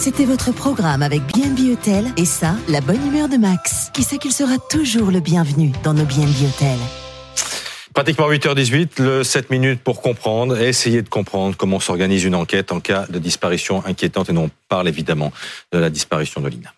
C'était votre programme avec BNB Hotel et ça, la bonne humeur de Max, qui sait qu'il sera toujours le bienvenu dans nos BNB Hotels. Pratiquement 8h18, le 7 minutes pour comprendre et essayer de comprendre comment s'organise une enquête en cas de disparition inquiétante et on parle évidemment de la disparition de Lina.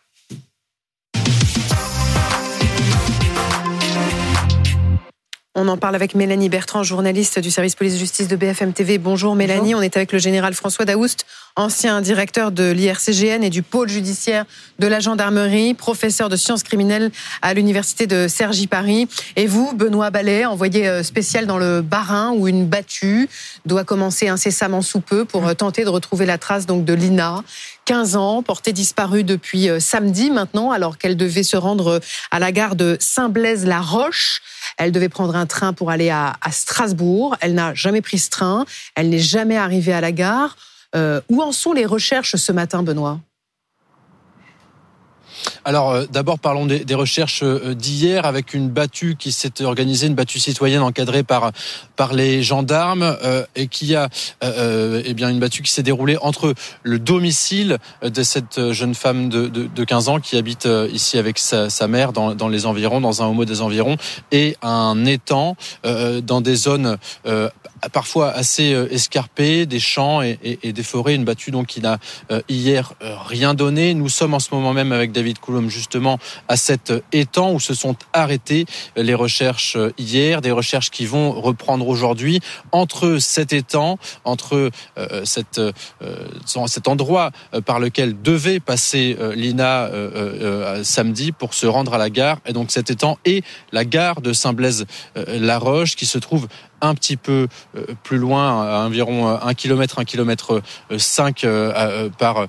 On en parle avec Mélanie Bertrand, journaliste du service police-justice de BFM TV. Bonjour Mélanie, on est avec le général François Daoust, ancien directeur de l'IRCGN et du pôle judiciaire de la gendarmerie, professeur de sciences criminelles à l'université de Cergy-Paris. Et vous, Benoît Ballet, envoyé euh, spécial dans le Bas-Rhin où une battue doit commencer incessamment sous peu pour euh, tenter de retrouver la trace donc de Lina, 15 ans, portée disparue depuis euh, samedi maintenant, alors qu'elle devait se rendre à la gare de Saint-Blaise-la-Roche. Elle devait prendre un train pour aller à, Strasbourg. Elle n'a jamais pris ce train. Elle n'est jamais arrivée à la gare. Euh, où en sont les recherches ce matin, Benoît? Alors euh, d'abord parlons des, recherches euh, d'hier avec une battue qui s'est organisée, une battue citoyenne encadrée par par les gendarmes euh, et qui a eh bien une battue qui s'est déroulée entre le domicile de cette jeune femme de, de, de 15 ans qui habite ici avec sa, sa mère dans, dans, les environs, dans un hameau des environs, et un étang dans des zones parfois assez escarpées, des champs et, et, et, des forêts. Une battue donc qui n'a hier rien donné. Nous sommes en ce moment même avec David Coulomb justement à cet étang où se sont arrêtées les recherches hier, des recherches qui vont reprendre aujourd'hui entre cet étang, entre euh, euh, cet endroit euh, par lequel devait passer Lina samedi pour se rendre à la gare, et donc cet étang et la gare de Saint-Blaise-la-Roche qui se trouve un petit peu euh, plus loin, à environ euh, un kilomètre, un kilomètre 5 euh, par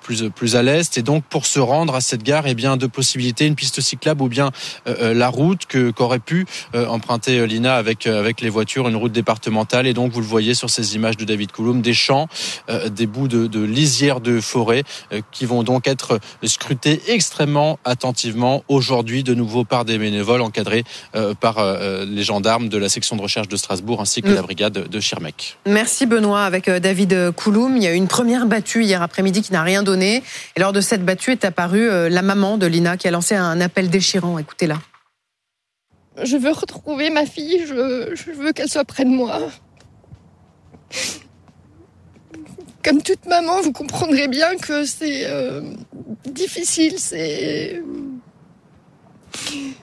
plus plus à l'est. Et donc pour se rendre à cette gare, eh bien deux possibilités une piste cyclable ou bien la route que qu'aurait pu emprunter Lina avec avec les voitures, une route départementale. Et donc vous le voyez sur ces images de David Coulomb, des champs, des bouts de, de lisières de forêt qui vont donc être scrutés extrêmement attentivement aujourd'hui de nouveau par des bénévoles encadrés par les gendarmes de la section de recherche de Strasbourg ainsi que la mm. brigade de Schirmeck. Merci Benoît. Avec euh, David Kouloum, il y a eu une première battue hier après-midi qui n'a rien donné. Et lors de cette battue est apparue euh, la maman de Lina qui a lancé un appel déchirant. Écoutez-la. Je veux retrouver ma fille, je, veux qu'elle soit près de moi. Comme toute maman, vous comprendrez bien que c'est euh, difficile, c'est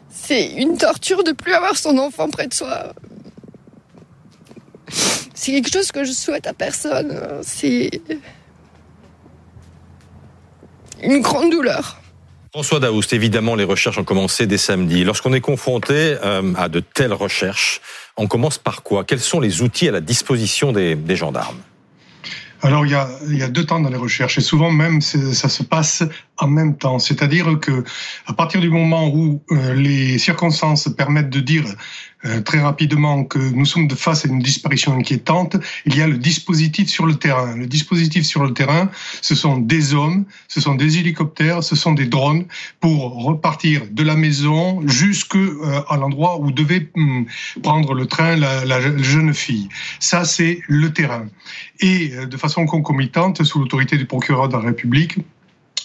c'est une torture de plus avoir son enfant près de soi c'est quelque chose que je souhaite à personne. C'est une grande douleur. François Daoust, évidemment, les recherches ont commencé dès samedi. Lorsqu'on est confronté euh, à de telles recherches, on commence par quoi? Quels sont les outils à la disposition des, gendarmes? Alors il y, a, il y a deux temps dans les recherches et souvent même ça se passe en même temps. C'est-à-dire que à partir du moment où euh, les circonstances permettent de dire euh, très rapidement que nous sommes face à une disparition inquiétante, il y a le dispositif sur le terrain. Le dispositif sur le terrain, ce sont des hommes, ce sont des hélicoptères, ce sont des drones pour repartir de la maison jusqu'à euh, l'endroit où devait hum, prendre le train la, jeune fille. Ça, c'est le terrain. Et euh, de façon concomitante, sous l'autorité du procureur de la République,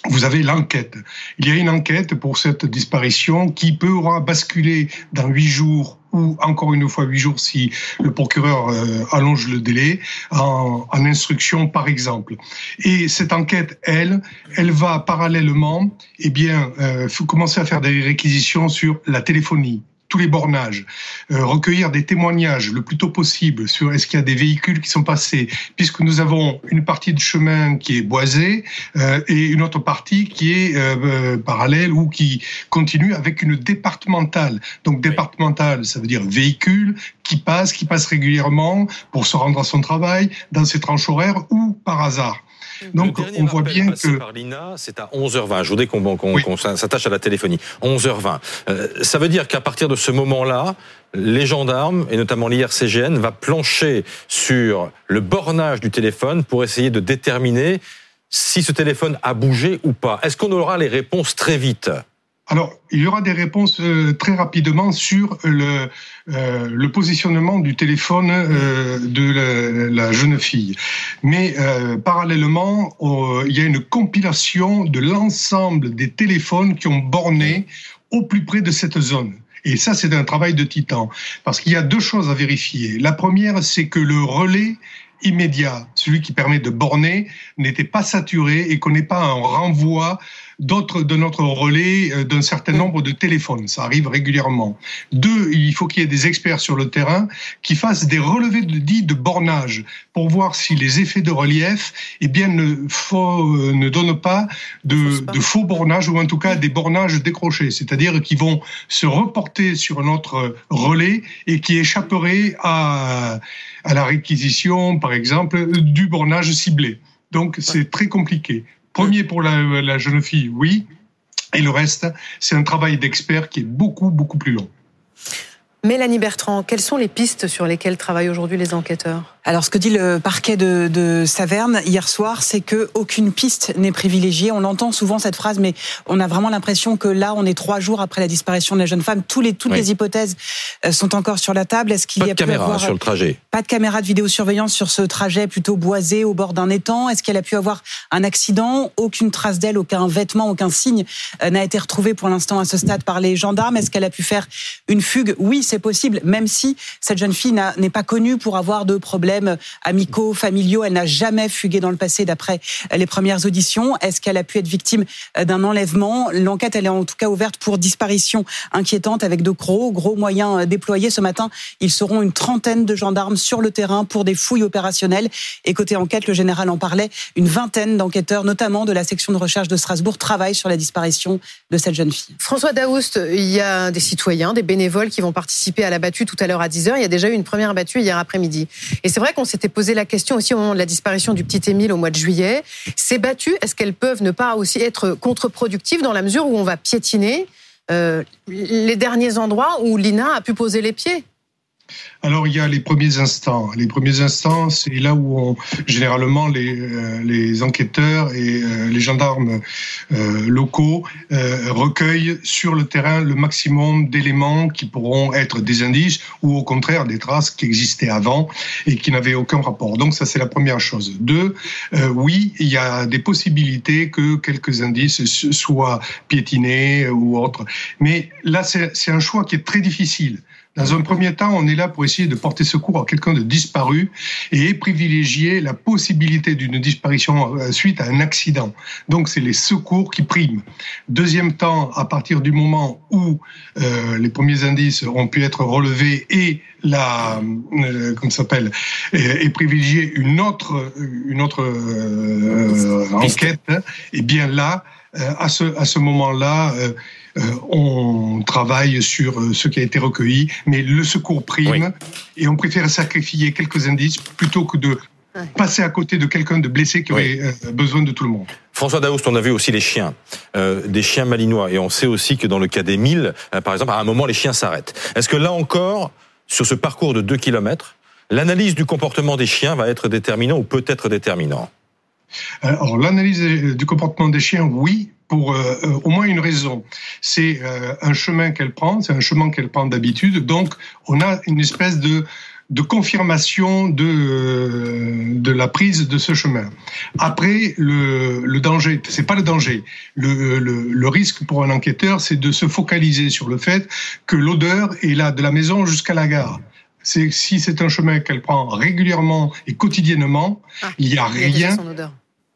vous avez l'enquête. Il y a une enquête pour cette disparition qui peut basculer dans huit jours ou encore une fois huit jours si le procureur euh, allonge le délai en, en, instruction par exemple. Et cette enquête, elle, elle va parallèlement, eh bien, euh, commencer à faire des réquisitions sur la téléphonie, tous les bornages, euh, recueillir des témoignages le plus tôt possible sur est-ce qu'il y a des véhicules qui sont passés, puisque nous avons une partie de chemin qui est boisée euh, et une autre partie qui est euh, parallèle ou qui continue avec une départementale. Donc départementale, ça veut dire véhicule qui passe, qui passe régulièrement pour se rendre à son travail, dans ses tranches horaires ou par hasard. Donc on voit bien que par l'INA, c'est à 11h20. Je voudrais qu'on s'attache à la téléphonie. 11h20. Euh, ça veut dire qu'à partir de ce moment-là, les gendarmes et notamment l'IRCGN va plancher sur le bornage du téléphone pour essayer de déterminer si ce téléphone a bougé ou pas. Est-ce qu'on aura les réponses très vite? Alors, il y aura des réponses euh, très rapidement sur le, euh, le positionnement du téléphone euh, de la, jeune fille. Mais parallèlement, il y a une compilation de l'ensemble des téléphones qui ont borné au plus près de cette zone. Et ça, c'est un travail de titan. Parce qu'il y a deux choses à vérifier. La première, c'est que le relais immédiat, celui qui permet de borner, n'était pas saturé et qu'on n'ait pas un renvoi d'autres de notre relais euh, d'un certain nombre de téléphones. Ça arrive régulièrement. Deux, il faut qu'il y ait des experts sur le terrain qui fassent des relevés de dits de bornage pour voir si les effets de relief, eh bien, ne, faux, euh, ne donnent pas de, de faux bornages ou en tout cas des bornages décrochés, c'est-à-dire qui vont se reporter sur notre relais et qui échapperaient à, à la réquisition, par exemple, du bornage ciblé. Donc c'est très compliqué. Premier pour la, jeune fille, oui. Et le reste, c'est un travail d'expert qui est beaucoup, beaucoup plus long. Mélanie Bertrand, quelles sont les pistes sur lesquelles travaillent aujourd'hui les enquêteurs? Alors, ce que dit le parquet de, de Saverne hier soir, c'est que aucune piste n'est privilégiée. On entend souvent cette phrase, mais on a vraiment l'impression que là, on est trois jours après la disparition de la jeune femme. Tous les, toutes les hypothèses euh, sont encore sur la table. Est-ce qu'il y a de caméra sur le trajet Pas de caméra de vidéosurveillance sur ce trajet plutôt boisé au bord d'un étang? Est-ce qu'elle a pu avoir un accident? Aucune trace d'elle, aucun vêtement, aucun signe euh, n'a été retrouvé pour l'instant à ce stade par les gendarmes. Est-ce qu'elle a pu faire une fugue? Oui, c'est possible, même si cette jeune fille n'est pas connue pour avoir de problèmes amicaux, familiaux. Elle n'a jamais fugué dans le passé d'après les premières auditions. Est-ce qu'elle a pu être victime d'un enlèvement? L'enquête, elle est en tout cas ouverte pour disparition inquiétante avec de gros, gros moyens déployés. Ce matin, ils seront une trentaine de gendarmes sur le terrain pour des fouilles opérationnelles. Et côté enquête, le général en parlait, une vingtaine d'enquêteurs, notamment de la section de recherche de Strasbourg, travaillent sur la disparition de cette jeune fille. François Daoust, il y a des citoyens, des bénévoles qui vont participer à la battue tout à l'heure à 10h. Il y a déjà eu une première battue hier après-midi. Et c'est vrai qu'on s'était posé la question aussi au moment de la disparition du petit Émile au mois de juillet. Ces battues, est-ce qu'elles peuvent ne pas aussi être contre-productives dans la mesure où on va piétiner euh, les derniers endroits où Lina a pu poser les pieds? Alors il y a les premiers instants. Les premiers instants, c'est là où on, généralement les, euh, enquêteurs et euh, les gendarmes euh, locaux recueillent sur le terrain le maximum d'éléments qui pourront être des indices ou au contraire des traces qui existaient avant et qui n'avaient aucun rapport. Donc ça c'est la première chose. Deux, oui, il y a des possibilités que quelques indices soient piétinés ou autres. Mais là c'est un choix qui est très difficile. Dans un premier temps, on est là pour essayer de porter secours à quelqu'un de disparu et privilégier la possibilité d'une disparition euh, suite à un accident. Donc, c'est les secours qui priment. Deuxième temps, à partir du moment où euh, les premiers indices ont pu être relevés et la, euh, comment s'appelle, et, privilégier une autre, une autre euh, enquête, et eh bien là, à ce, à ce moment-là, euh, on travaille sur euh, ce qui a été recueilli, mais le secours prime. Et on préfère sacrifier quelques indices plutôt que de passer à côté de quelqu'un de blessé qui aurait euh, besoin de tout le monde. François Daoust, on a vu aussi les chiens, des chiens malinois, et on sait aussi que dans le cas des milles, par exemple, à un moment, les chiens s'arrêtent. Est-ce que là encore, sur ce parcours de 2 km, l'analyse du comportement des chiens va être déterminant ou peut être déterminant? Alors l'analyse du comportement des chiens, oui, pour euh, euh, au moins une raison. C'est euh, un chemin qu'elle prend, c'est un chemin qu'elle prend d'habitude. Donc, on a une espèce de de confirmation de de la prise de ce chemin. Après, le, le danger, c'est pas le danger. Le, le, le risque pour un enquêteur, c'est de se focaliser sur le fait que l'odeur est là de la maison jusqu'à la gare si c'est un chemin qu'elle prend régulièrement et quotidiennement, ah, il n'y a rien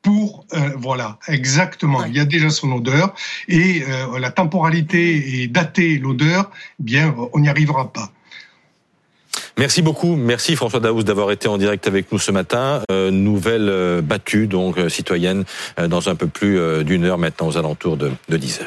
pour euh, voilà exactement il y a déjà son odeur et euh, la temporalité et dater l'odeur eh bien on n'y arrivera pas Merci beaucoup, merci François Daouz d'avoir été en direct avec nous ce matin. Euh, nouvelle battue donc citoyenne dans un peu plus d'une heure maintenant aux alentours de, de 10 heures.